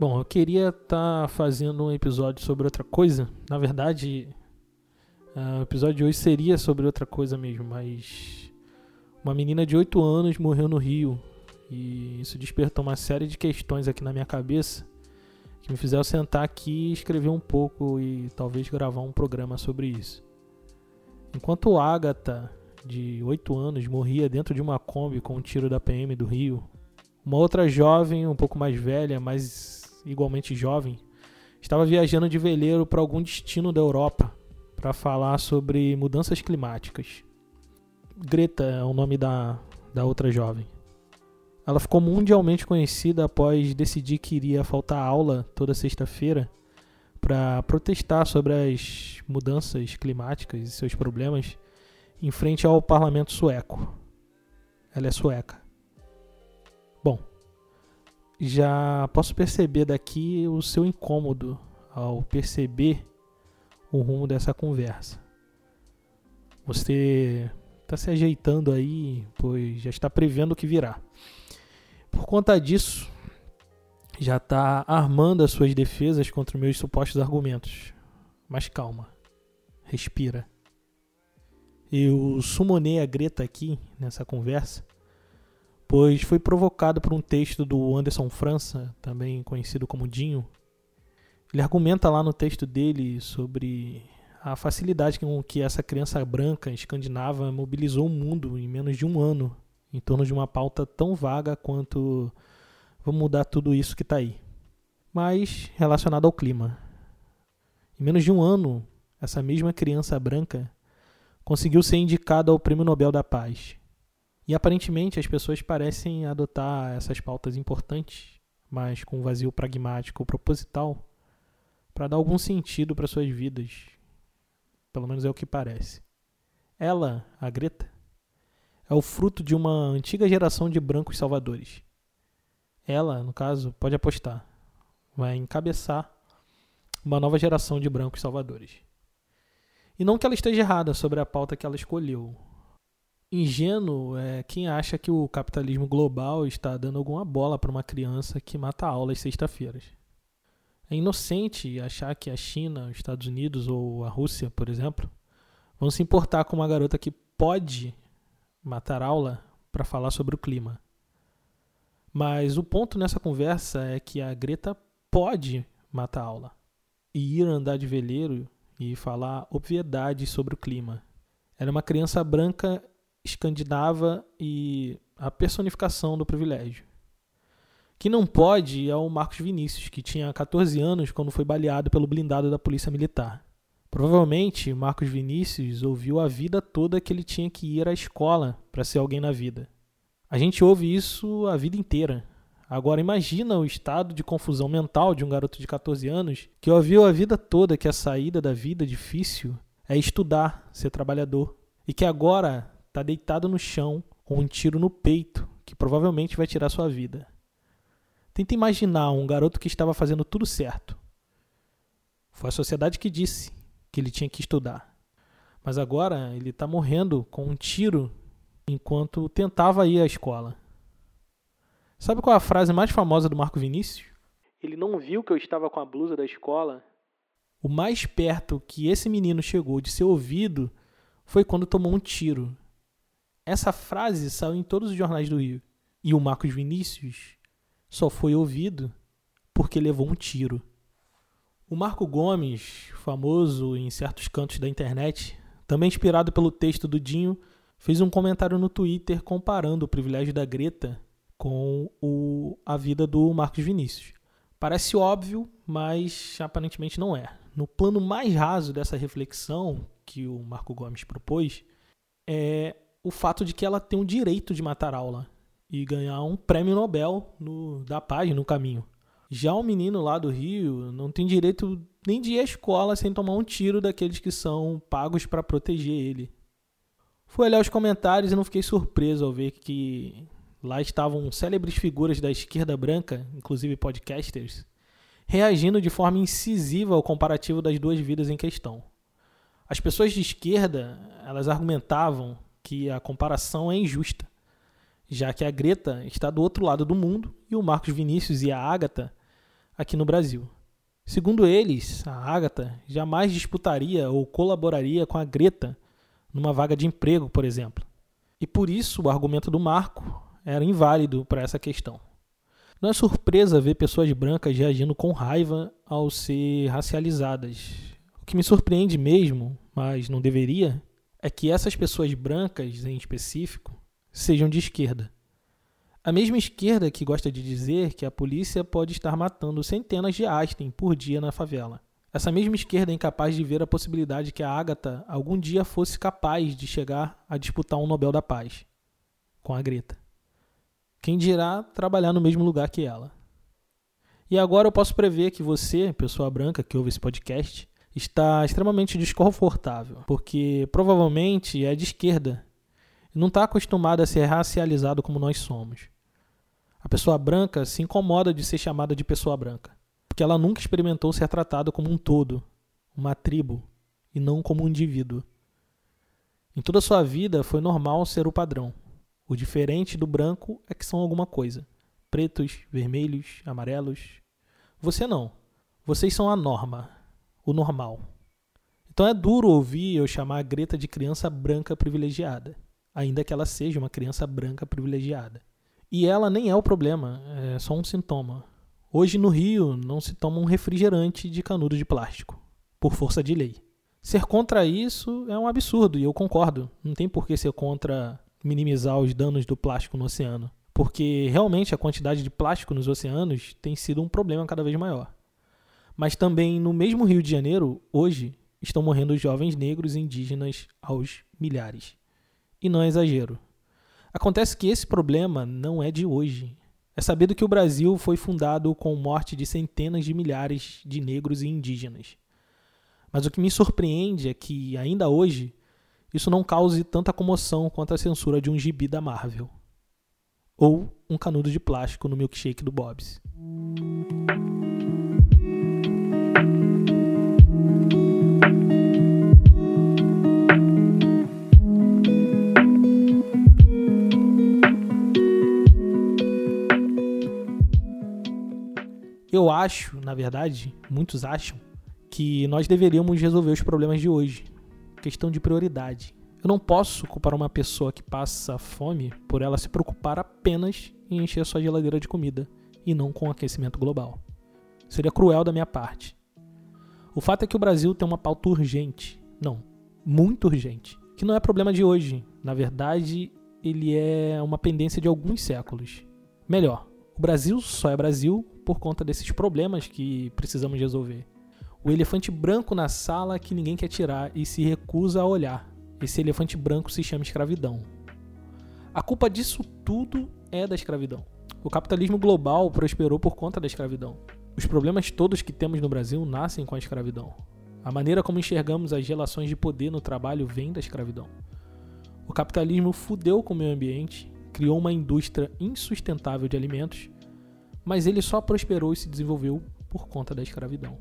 Bom, eu queria estar tá fazendo um episódio sobre outra coisa. Na verdade, uh, o episódio de hoje seria sobre outra coisa mesmo, mas uma menina de 8 anos morreu no Rio e isso despertou uma série de questões aqui na minha cabeça que me fizeram sentar aqui escrever um pouco e talvez gravar um programa sobre isso. Enquanto Agatha, de 8 anos, morria dentro de uma Kombi com um tiro da PM do Rio, uma outra jovem, um pouco mais velha, mas igualmente jovem, estava viajando de veleiro para algum destino da Europa para falar sobre mudanças climáticas. Greta é o nome da, da outra jovem. Ela ficou mundialmente conhecida após decidir que iria faltar aula toda sexta-feira para protestar sobre as mudanças climáticas e seus problemas em frente ao parlamento sueco. Ela é sueca. Já posso perceber daqui o seu incômodo ao perceber o rumo dessa conversa. Você está se ajeitando aí, pois já está prevendo o que virá. Por conta disso, já está armando as suas defesas contra meus supostos argumentos. Mas calma, respira. Eu sumonei a Greta aqui nessa conversa, pois foi provocado por um texto do Anderson França, também conhecido como Dinho. Ele argumenta lá no texto dele sobre a facilidade com que essa criança branca escandinava mobilizou o mundo em menos de um ano em torno de uma pauta tão vaga quanto vamos mudar tudo isso que está aí, mas relacionado ao clima. Em menos de um ano, essa mesma criança branca conseguiu ser indicada ao Prêmio Nobel da Paz. E aparentemente as pessoas parecem adotar essas pautas importantes, mas com um vazio pragmático ou proposital, para dar algum sentido para suas vidas. Pelo menos é o que parece. Ela, a Greta, é o fruto de uma antiga geração de brancos salvadores. Ela, no caso, pode apostar, vai encabeçar uma nova geração de brancos salvadores. E não que ela esteja errada sobre a pauta que ela escolheu. Ingênuo é quem acha que o capitalismo global está dando alguma bola para uma criança que mata aulas sexta-feiras. É inocente achar que a China, os Estados Unidos ou a Rússia, por exemplo, vão se importar com uma garota que pode matar aula para falar sobre o clima. Mas o ponto nessa conversa é que a Greta pode matar aula e ir andar de veleiro e falar obviedades sobre o clima. Ela é uma criança branca escandinava e a personificação do privilégio. Quem não pode é o Marcos Vinícius, que tinha 14 anos quando foi baleado pelo blindado da Polícia Militar. Provavelmente, Marcos Vinícius ouviu a vida toda que ele tinha que ir à escola para ser alguém na vida. A gente ouve isso a vida inteira. Agora imagina o estado de confusão mental de um garoto de 14 anos que ouviu a vida toda que a saída da vida difícil é estudar, ser trabalhador, e que agora está deitado no chão com um tiro no peito que provavelmente vai tirar sua vida. Tenta imaginar um garoto que estava fazendo tudo certo. Foi a sociedade que disse que ele tinha que estudar. Mas agora ele está morrendo com um tiro enquanto tentava ir à escola. Sabe qual é a frase mais famosa do Marco Vinícius? Ele não viu que eu estava com a blusa da escola. O mais perto que esse menino chegou de ser ouvido foi quando tomou um tiro. Essa frase saiu em todos os jornais do Rio. E o Marcos Vinícius só foi ouvido porque levou um tiro. O Marco Gomes, famoso em certos cantos da internet, também inspirado pelo texto do Dinho, fez um comentário no Twitter comparando o privilégio da Greta com o, a vida do Marcos Vinícius. Parece óbvio, mas aparentemente não é. No plano mais raso dessa reflexão que o Marco Gomes propôs, é o fato de que ela tem o direito de matar aula e ganhar um prêmio Nobel no, da paz no caminho. Já o menino lá do Rio não tem direito nem de ir à escola sem tomar um tiro daqueles que são pagos para proteger ele. Fui olhar os comentários e não fiquei surpreso ao ver que lá estavam célebres figuras da esquerda branca, inclusive podcasters, reagindo de forma incisiva ao comparativo das duas vidas em questão. As pessoas de esquerda, elas argumentavam que a comparação é injusta, já que a Greta está do outro lado do mundo e o Marcos Vinícius e a Agatha aqui no Brasil. Segundo eles, a Agatha jamais disputaria ou colaboraria com a Greta numa vaga de emprego, por exemplo. E por isso o argumento do Marco era inválido para essa questão. Não é surpresa ver pessoas brancas reagindo com raiva ao ser racializadas. O que me surpreende mesmo, mas não deveria, é que essas pessoas brancas, em específico, sejam de esquerda. A mesma esquerda que gosta de dizer que a polícia pode estar matando centenas de Astem por dia na favela. Essa mesma esquerda é incapaz de ver a possibilidade que a Agatha algum dia fosse capaz de chegar a disputar um Nobel da Paz com a Greta. Quem dirá trabalhar no mesmo lugar que ela. E agora eu posso prever que você, pessoa branca que ouve esse podcast, está extremamente desconfortável, porque provavelmente é de esquerda não está acostumado a ser racializado como nós somos. A pessoa branca se incomoda de ser chamada de pessoa branca, porque ela nunca experimentou ser tratada como um todo, uma tribo, e não como um indivíduo. Em toda a sua vida foi normal ser o padrão. O diferente do branco é que são alguma coisa. Pretos, vermelhos, amarelos. Você não. Vocês são a norma, o normal. Então é duro ouvir eu chamar a Greta de criança branca privilegiada, ainda que ela seja uma criança branca privilegiada. E ela nem é o problema, é só um sintoma. Hoje no Rio não se toma um refrigerante de canudo de plástico, por força de lei. Ser contra isso é um absurdo e eu concordo. Não tem por que ser contra minimizar os danos do plástico no oceano, porque realmente a quantidade de plástico nos oceanos tem sido um problema cada vez maior. Mas também no mesmo Rio de Janeiro, hoje, estão morrendo jovens negros e indígenas aos milhares. E não é exagero. Acontece que esse problema não é de hoje. É sabido que o Brasil foi fundado com morte de centenas de milhares de negros e indígenas. Mas o que me surpreende é que, ainda hoje, isso não cause tanta comoção quanto a censura de um gibi da Marvel. Ou um canudo de plástico no milkshake do Bob's. Eu acho, na verdade, muitos acham, que nós deveríamos resolver os problemas de hoje, questão de prioridade. Eu não posso culpar uma pessoa que passa fome por ela se preocupar apenas em encher sua geladeira de comida e não com o aquecimento global. Seria cruel da minha parte. O fato é que o Brasil tem uma pauta urgente, não, muito urgente, que não é problema de hoje. Na verdade, ele é uma pendência de alguns séculos. Melhor, o Brasil só é Brasil por conta desses problemas que precisamos resolver o elefante branco na sala que ninguém quer tirar e se recusa a olhar. Esse elefante branco se chama escravidão. A culpa disso tudo é da escravidão. O capitalismo global prosperou por conta da escravidão. Os problemas todos que temos no Brasil nascem com a escravidão. A maneira como enxergamos as relações de poder no trabalho vem da escravidão. O capitalismo fudeu com o meio ambiente, criou uma indústria insustentável de alimentos, mas ele só prosperou e se desenvolveu por conta da escravidão.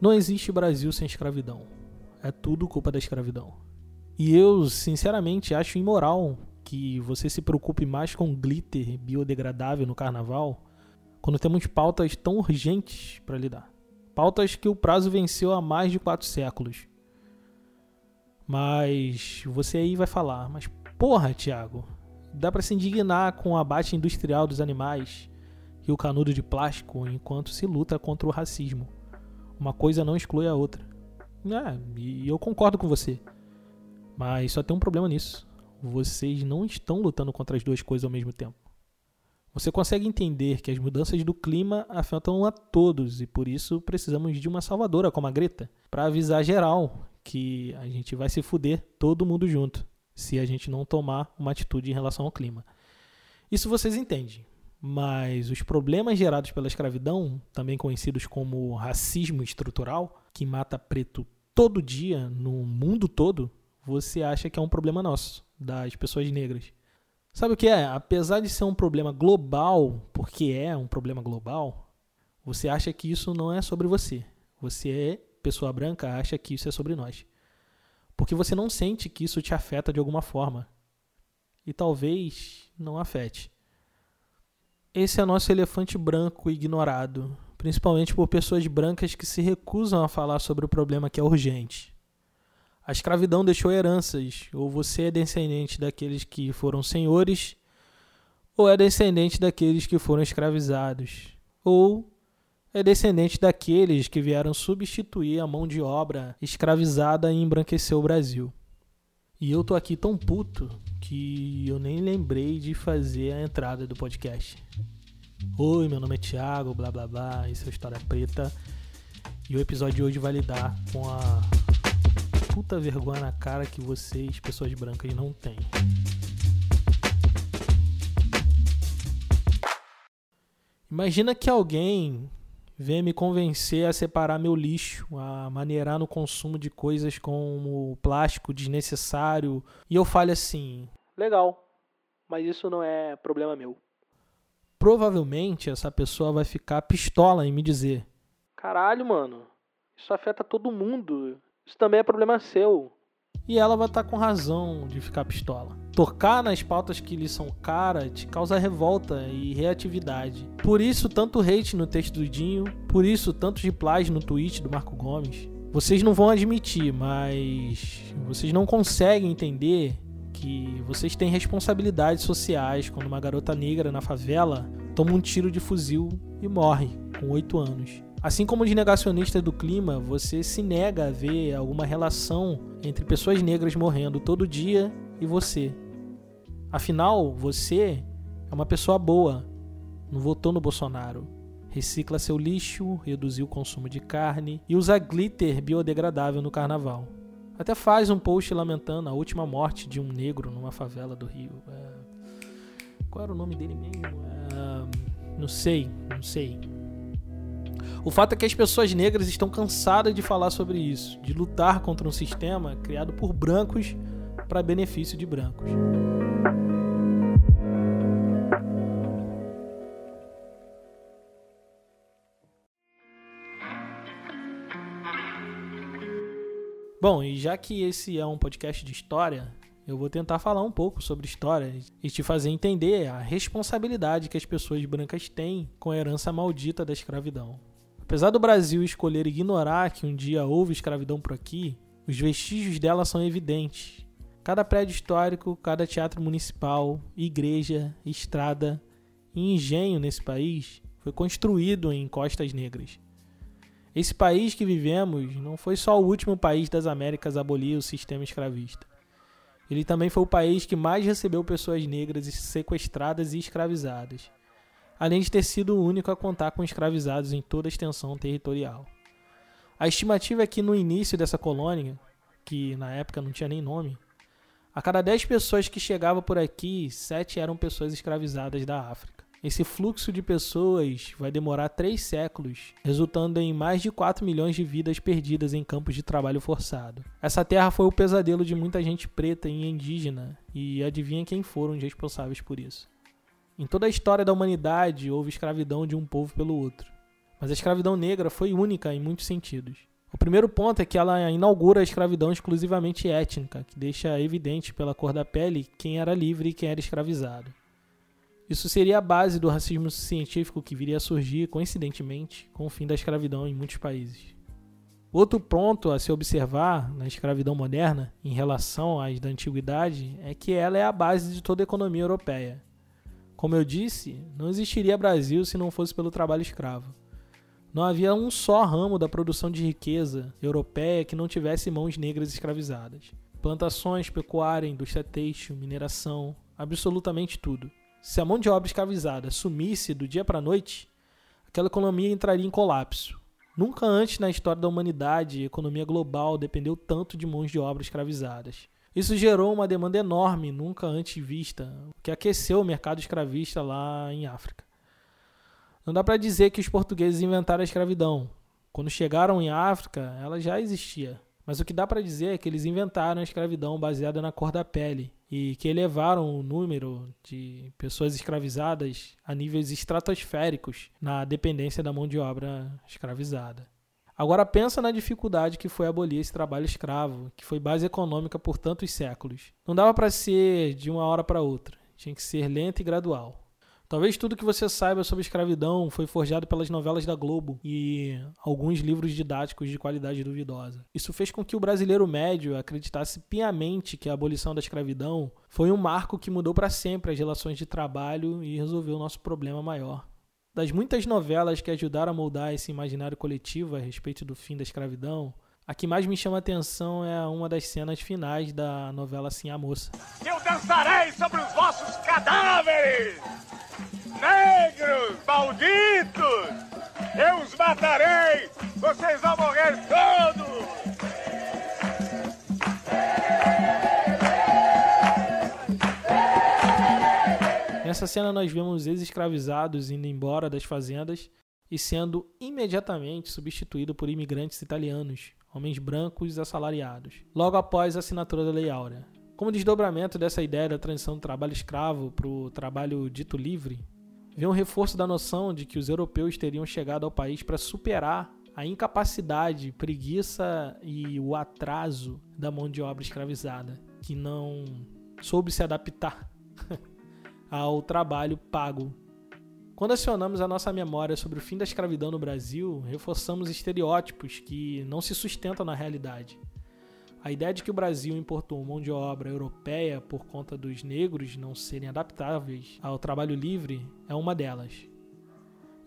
Não existe Brasil sem escravidão. É tudo culpa da escravidão. E eu, sinceramente, acho imoral que você se preocupe mais com glitter biodegradável no carnaval quando temos pautas tão urgentes para lidar. Pautas que o prazo venceu há mais de quatro séculos. Mas você aí vai falar, mas porra, Tiago, dá para se indignar com o abate industrial dos animais e o canudo de plástico enquanto se luta contra o racismo. Uma coisa não exclui a outra. É, e eu concordo com você. Mas só tem um problema nisso. Vocês não estão lutando contra as duas coisas ao mesmo tempo. Você consegue entender que as mudanças do clima afetam a todos e por isso precisamos de uma salvadora como a Greta para avisar geral que a gente vai se fuder todo mundo junto se a gente não tomar uma atitude em relação ao clima. Isso vocês entendem. Mas os problemas gerados pela escravidão, também conhecidos como racismo estrutural, que mata preto todo dia no mundo todo, você acha que é um problema nosso, das pessoas negras. Sabe o que é? Apesar de ser um problema global, porque é um problema global, você acha que isso não é sobre você. Você é pessoa branca, acha que isso é sobre nós. Porque você não sente que isso te afeta de alguma forma. E talvez não afete. esse é nosso elefante branco ignorado, principalmente por pessoas brancas que se recusam a falar sobre o problema que é urgente. A escravidão deixou heranças, ou você é descendente daqueles que foram senhores, ou é descendente daqueles que foram escravizados, ou é descendente daqueles que vieram substituir a mão de obra escravizada e embranquecer o Brasil. E eu tô aqui tão puto que eu nem lembrei de fazer a entrada do podcast. Oi, meu nome é Thiago, blá blá blá, isso é História Preta. E o episódio de hoje vai lidar com a puta vergonha na cara que vocês, pessoas brancas, não têm. Imagina que alguém venha me convencer a separar meu lixo, a maneirar no consumo de coisas como plástico desnecessário, e eu fale assim: legal, mas isso não é problema meu. Provavelmente essa pessoa vai ficar pistola em me dizer: caralho, mano, isso afeta todo mundo, isso também é problema seu e ela vai estar tá com razão de ficar pistola. Tocar nas pautas que lhe são cara te causa revolta e reatividade. Por isso, tanto hate no texto do Dinho, por isso, tantos replies no tweet do Marco Gomes. Vocês não vão admitir, mas vocês não conseguem entender que vocês têm responsabilidades sociais quando uma garota negra na favela toma um tiro de fuzil e morre com 8 anos. Assim como os negacionistas do clima, você se nega a ver alguma relação entre pessoas negras morrendo todo dia e você. Afinal, você é uma pessoa boa, não votou no Bolsonaro. Recicla seu lixo, reduziu o consumo de carne e usa glitter biodegradável no carnaval. Até faz um post lamentando a última morte de um negro numa favela do Rio. É... Qual era o nome dele mesmo? É... Não sei, não sei. O fato é que as pessoas negras estão cansadas de falar sobre isso, de lutar contra um sistema criado por brancos para benefício de brancos. Bom, e já que esse é um podcast de história, eu vou tentar falar um pouco sobre história e te fazer entender a responsabilidade que as pessoas brancas têm com a herança maldita da escravidão. Apesar do Brasil escolher ignorar que um dia houve escravidão por aqui, os vestígios dela são evidentes. Cada prédio histórico, cada teatro municipal, igreja, estrada e engenho nesse país foi construído em costas negras. Esse país que vivemos não foi só o último país das Américas a abolir o sistema escravista. Ele também foi o país que mais recebeu pessoas negras sequestradas e escravizadas além de ter sido o único a contar com escravizados em toda a extensão territorial. A estimativa é que no início dessa colônia, que na época não tinha nem nome, a cada 10 pessoas que chegavam por aqui, 7 eram pessoas escravizadas da África. Esse fluxo de pessoas vai demorar três séculos, resultando em mais de 4 milhões de vidas perdidas em campos de trabalho forçado. Essa terra foi o pesadelo de muita gente preta e indígena, e adivinha quem foram os responsáveis por isso? Em toda a história da humanidade houve escravidão de um povo pelo outro. Mas a escravidão negra foi única em muitos sentidos. O primeiro ponto é que ela inaugura a escravidão exclusivamente étnica, que deixa evidente pela cor da pele quem era livre e quem era escravizado. Isso seria a base do racismo científico que viria a surgir, coincidentemente, com o fim da escravidão em muitos países. Outro ponto a se observar na escravidão moderna, em relação às da antiguidade, é que ela é a base de toda a economia europeia. Como eu disse, não existiria Brasil se não fosse pelo trabalho escravo. Não havia um só ramo da produção de riqueza europeia que não tivesse mãos negras escravizadas. Plantações, pecuária, indústria têxtil, mineração, absolutamente tudo. Se a mão de obra escravizada sumisse do dia para a noite, aquela economia entraria em colapso. Nunca antes na história da humanidade a economia global dependeu tanto de mãos de obra escravizadas. Isso gerou uma demanda enorme, nunca antes vista, que aqueceu o mercado escravista lá em África. Não dá para dizer que os portugueses inventaram a escravidão. Quando chegaram em África, ela já existia. Mas o que dá para dizer é que eles inventaram a escravidão baseada na cor da pele e que elevaram o número de pessoas escravizadas a níveis estratosféricos na dependência da mão de obra escravizada. Agora pensa na dificuldade que foi abolir esse trabalho escravo, que foi base econômica por tantos séculos. Não dava para ser de uma hora para outra, tinha que ser lento e gradual. Talvez tudo que você saiba sobre escravidão foi forjado pelas novelas da Globo e alguns livros didáticos de qualidade duvidosa. Isso fez com que o brasileiro médio acreditasse piamente que a abolição da escravidão foi um marco que mudou para sempre as relações de trabalho e resolveu o nosso problema maior. Das muitas novelas que ajudaram a moldar esse imaginário coletivo a respeito do fim da escravidão, a que mais me chama a atenção é uma das cenas finais da novela Sim a Moça. Eu dançarei sobre os vossos cadáveres! Negros, malditos! Eu os matarei! Vocês vão morrer todos! Nessa cena nós vemos ex-escravizados indo embora das fazendas e sendo imediatamente substituído por imigrantes italianos, homens brancos assalariados, logo após a assinatura da Lei Áurea. Como desdobramento dessa ideia da transição do trabalho escravo para o trabalho dito livre, vem um reforço da noção de que os europeus teriam chegado ao país para superar a incapacidade, preguiça e o atraso da mão de obra escravizada, que não soube se adaptar ao trabalho pago. Quando acionamos a nossa memória sobre o fim da escravidão no Brasil, reforçamos estereótipos que não se sustentam na realidade. A ideia de que o Brasil importou mão de obra europeia por conta dos negros não serem adaptáveis ao trabalho livre é uma delas.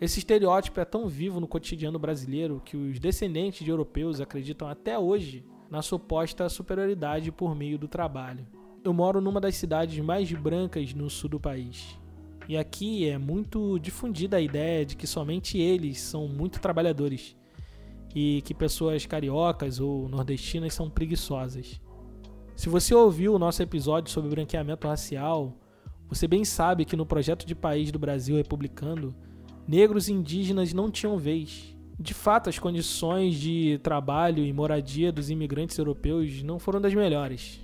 Esse estereótipo é tão vivo no cotidiano brasileiro que os descendentes de europeus acreditam até hoje na suposta superioridade por meio do trabalho. Eu moro numa das cidades mais brancas no sul do país. E aqui é muito difundida a ideia de que somente eles são muito trabalhadores e que pessoas cariocas ou nordestinas são preguiçosas. Se você ouviu o nosso episódio sobre branqueamento racial, você bem sabe que no projeto de país do Brasil republicano, negros e indígenas não tinham vez. De fato, as condições de trabalho e moradia dos imigrantes europeus não foram das melhores.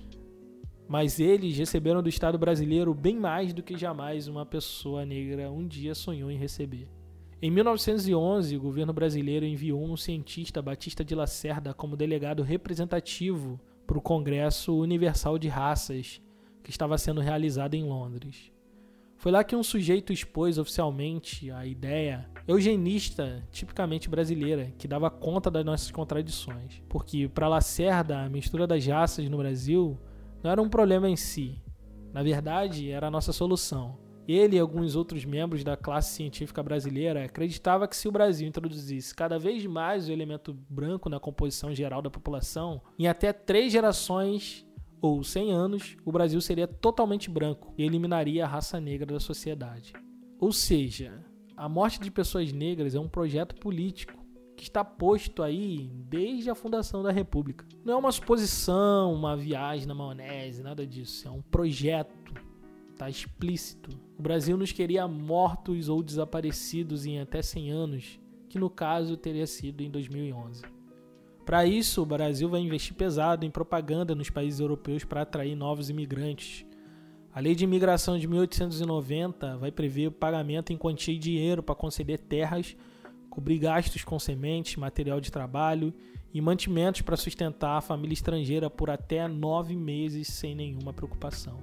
Mas eles receberam do Estado brasileiro bem mais do que jamais uma pessoa negra um dia sonhou em receber. Em 1911, o governo brasileiro enviou um cientista, Batista de Lacerda, como delegado representativo para o Congresso Universal de Raças, que estava sendo realizado em Londres. Foi lá que um sujeito expôs oficialmente a ideia eugenista tipicamente brasileira, que dava conta das nossas contradições. Porque, para Lacerda, a mistura das raças no Brasil não era um problema em si. Na verdade, era a nossa solução. Ele e alguns outros membros da classe científica brasileira acreditavam que se o Brasil introduzisse cada vez mais o elemento branco na composição geral da população, em até três gerações ou 100 anos, o Brasil seria totalmente branco e eliminaria a raça negra da sociedade. Ou seja, a morte de pessoas negras é um projeto político que está posto aí desde a fundação da República. Não é uma suposição, uma viagem na maionese, nada disso. É um projeto Está explícito. O Brasil nos queria mortos ou desaparecidos em até 100 anos, que no caso teria sido em 2011. Para isso, o Brasil vai investir pesado em propaganda nos países europeus para atrair novos imigrantes. A Lei de Imigração de 1890 vai prever o pagamento em quantia de dinheiro para conceder terras, cobrir gastos com sementes, material de trabalho e mantimentos para sustentar a família estrangeira por até nove meses sem nenhuma preocupação.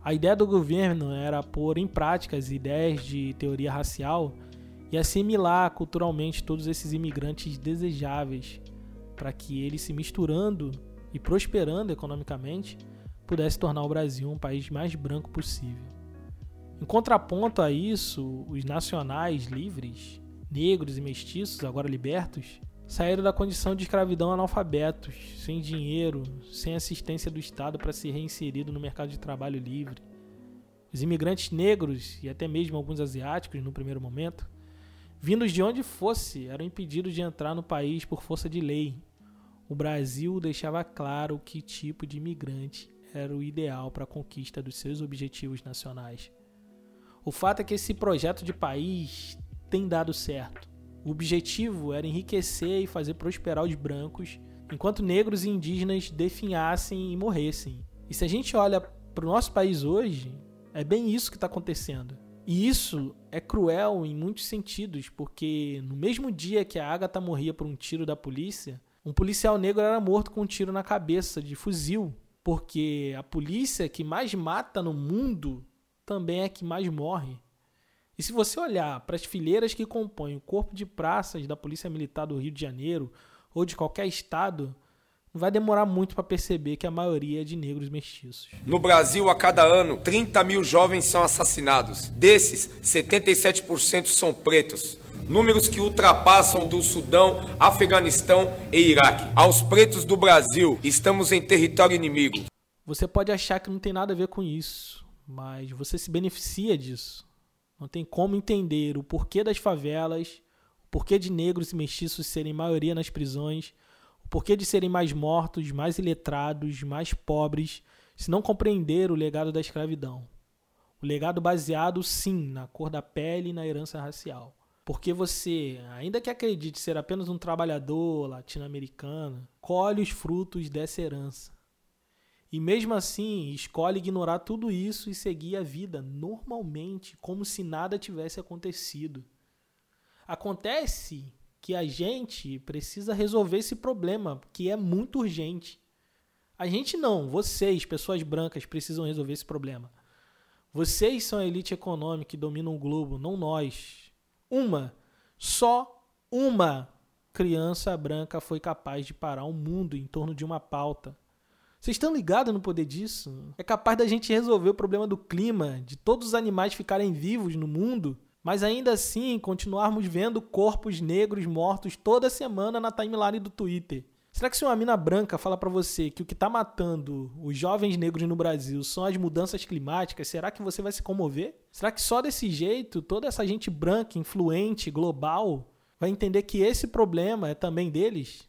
A ideia do governo era pôr em prática as ideias de teoria racial e assimilar culturalmente todos esses imigrantes desejáveis, para que eles se misturando e prosperando economicamente pudesse tornar o Brasil um país mais branco possível. Em contraponto a isso, os nacionais livres, negros e mestiços, agora libertos, saíram da condição de escravidão analfabetos, sem dinheiro, sem assistência do Estado para ser reinserido no mercado de trabalho livre. Os imigrantes negros e até mesmo alguns asiáticos, no primeiro momento, vindos de onde fosse, eram impedidos de entrar no país por força de lei. O Brasil deixava claro que tipo de imigrante era o ideal para a conquista dos seus objetivos nacionais. O fato é que esse projeto de país tem dado certo. O objetivo era enriquecer e fazer prosperar os brancos, enquanto negros e indígenas definhassem e morressem. E se a gente olha para o nosso país hoje, é bem isso que está acontecendo. E isso é cruel em muitos sentidos, porque no mesmo dia que a Agatha morria por um tiro da polícia, um policial negro era morto com um tiro na cabeça de fuzil, porque a polícia que mais mata no mundo também é a que mais morre. E se você olhar para as fileiras que compõem o corpo de praças da Polícia Militar do Rio de Janeiro ou de qualquer estado, não vai demorar muito para perceber que a maioria é de negros mestiços. No Brasil, a cada ano, 30 mil jovens são assassinados. Desses, 77% são pretos. Números que ultrapassam do Sudão, Afeganistão e Iraque. Aos pretos do Brasil, estamos em território inimigo. Você pode achar que não tem nada a ver com isso, mas você se beneficia disso. Não tem como entender o porquê das favelas, o porquê de negros e mestiços serem maioria nas prisões, o porquê de serem mais mortos, mais iletrados, mais pobres, se não compreender o legado da escravidão. O legado baseado, sim, na cor da pele e na herança racial. Porque você, ainda que acredite ser apenas um trabalhador latino-americano, colhe os frutos dessa herança. E mesmo assim, escolhe ignorar tudo isso e seguir a vida normalmente, como se nada tivesse acontecido. Acontece que a gente precisa resolver esse problema, que é muito urgente. A gente não, vocês, pessoas brancas, precisam resolver esse problema. Vocês são a elite econômica que domina o globo, não nós. Uma, só uma criança branca foi capaz de parar o mundo em torno de uma pauta. Vocês estão ligados no poder disso? É capaz da gente resolver o problema do clima, de todos os animais ficarem vivos no mundo, mas ainda assim continuarmos vendo corpos negros mortos toda semana na timeline do Twitter. Será que se uma mina branca fala para você que o que tá matando os jovens negros no Brasil são as mudanças climáticas, será que você vai se comover? Será que só desse jeito toda essa gente branca, influente, global, vai entender que esse problema é também deles?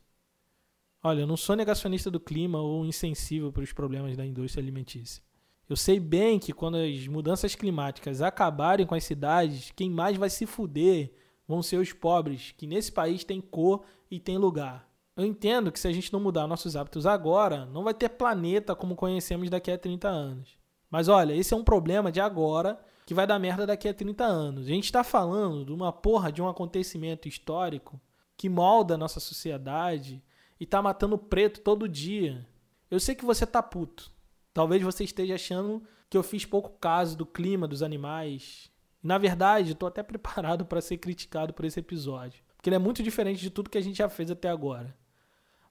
Olha, eu não sou negacionista do clima ou insensível para os problemas da indústria alimentícia. Eu sei bem que quando as mudanças climáticas acabarem com as cidades, quem mais vai se fuder vão ser os pobres, que nesse país tem cor e tem lugar. Eu entendo que se a gente não mudar nossos hábitos agora, não vai ter planeta como conhecemos daqui a 30 anos. Mas olha, esse é um problema de agora que vai dar merda daqui a 30 anos. A gente está falando de uma porra de um acontecimento histórico que molda a nossa sociedade, e tá matando preto todo dia. Eu sei que você tá puto. Talvez você esteja achando que eu fiz pouco caso do clima dos animais. Na verdade, estou até preparado para ser criticado por esse episódio, porque ele é muito diferente de tudo que a gente já fez até agora.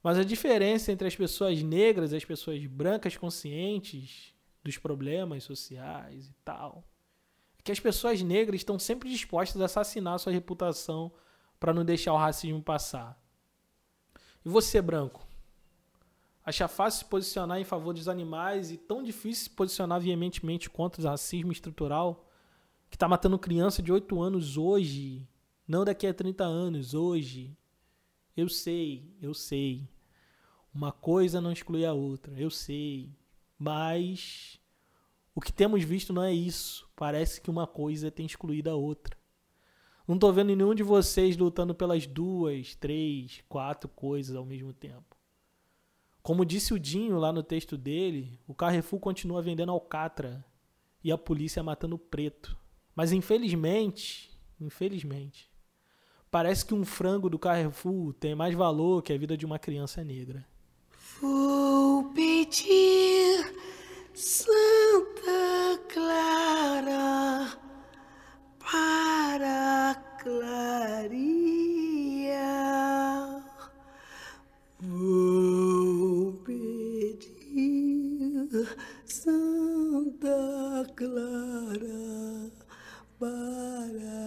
Mas a diferença entre as pessoas negras e as pessoas brancas conscientes dos problemas sociais e tal, é que as pessoas negras estão sempre dispostas a assassinar sua reputação para não deixar o racismo passar. E você, branco? Acha fácil se posicionar em favor dos animais e tão difícil se posicionar veementemente contra o racismo estrutural que está matando criança de 8 anos hoje, não daqui a 30 anos, hoje. Eu sei, eu sei. Uma coisa não exclui a outra, eu sei. Mas o que temos visto não é isso. Parece que uma coisa tem excluído a outra. Não tô vendo nenhum de vocês lutando pelas duas, três, quatro coisas ao mesmo tempo. Como disse o Dinho lá no texto dele, o Carrefour continua vendendo alcatra e a polícia matando preto. Mas infelizmente, infelizmente, parece que um frango do Carrefour tem mais valor que a vida de uma criança negra. Vou pedir Santa Clara para clarear. Vou pedir Santa Clara para